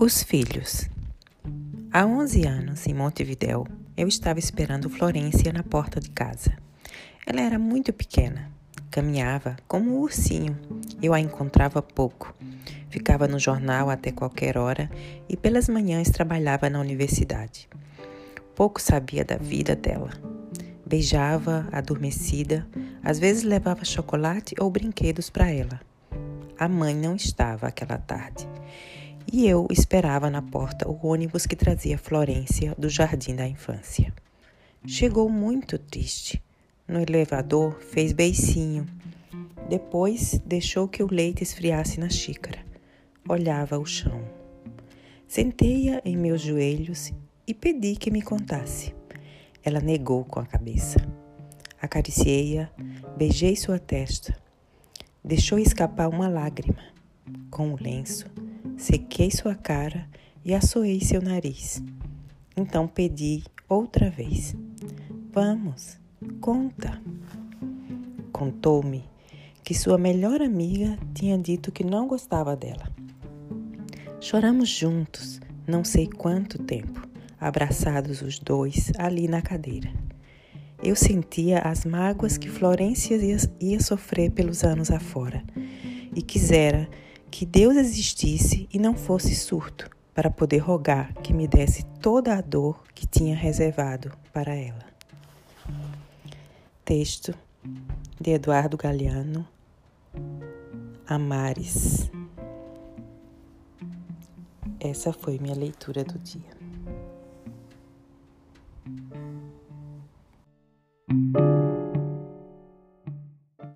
Os filhos. Há 11 anos, em Montevidéu, eu estava esperando Florência na porta de casa. Ela era muito pequena, caminhava como um ursinho. Eu a encontrava pouco. Ficava no jornal até qualquer hora e pelas manhãs trabalhava na universidade. Pouco sabia da vida dela. Beijava, adormecida, às vezes levava chocolate ou brinquedos para ela. A mãe não estava aquela tarde e eu esperava na porta o ônibus que trazia Florência do jardim da infância. Chegou muito triste. No elevador fez beicinho. Depois deixou que o leite esfriasse na xícara. Olhava o chão. Sentei-a em meus joelhos e pedi que me contasse. Ela negou com a cabeça. Acariciei-a, beijei sua testa. Deixou escapar uma lágrima. Com o lenço, sequei sua cara e assoei seu nariz. Então pedi outra vez: Vamos, conta. Contou-me que sua melhor amiga tinha dito que não gostava dela. Choramos juntos, não sei quanto tempo, abraçados os dois ali na cadeira. Eu sentia as mágoas que Florência ia, sofrer pelos anos afora e quisera que Deus existisse e não fosse surto, para poder rogar que me desse toda a dor que tinha reservado para ela. Texto de Eduardo Galeano, Amares. Essa foi minha leitura do dia.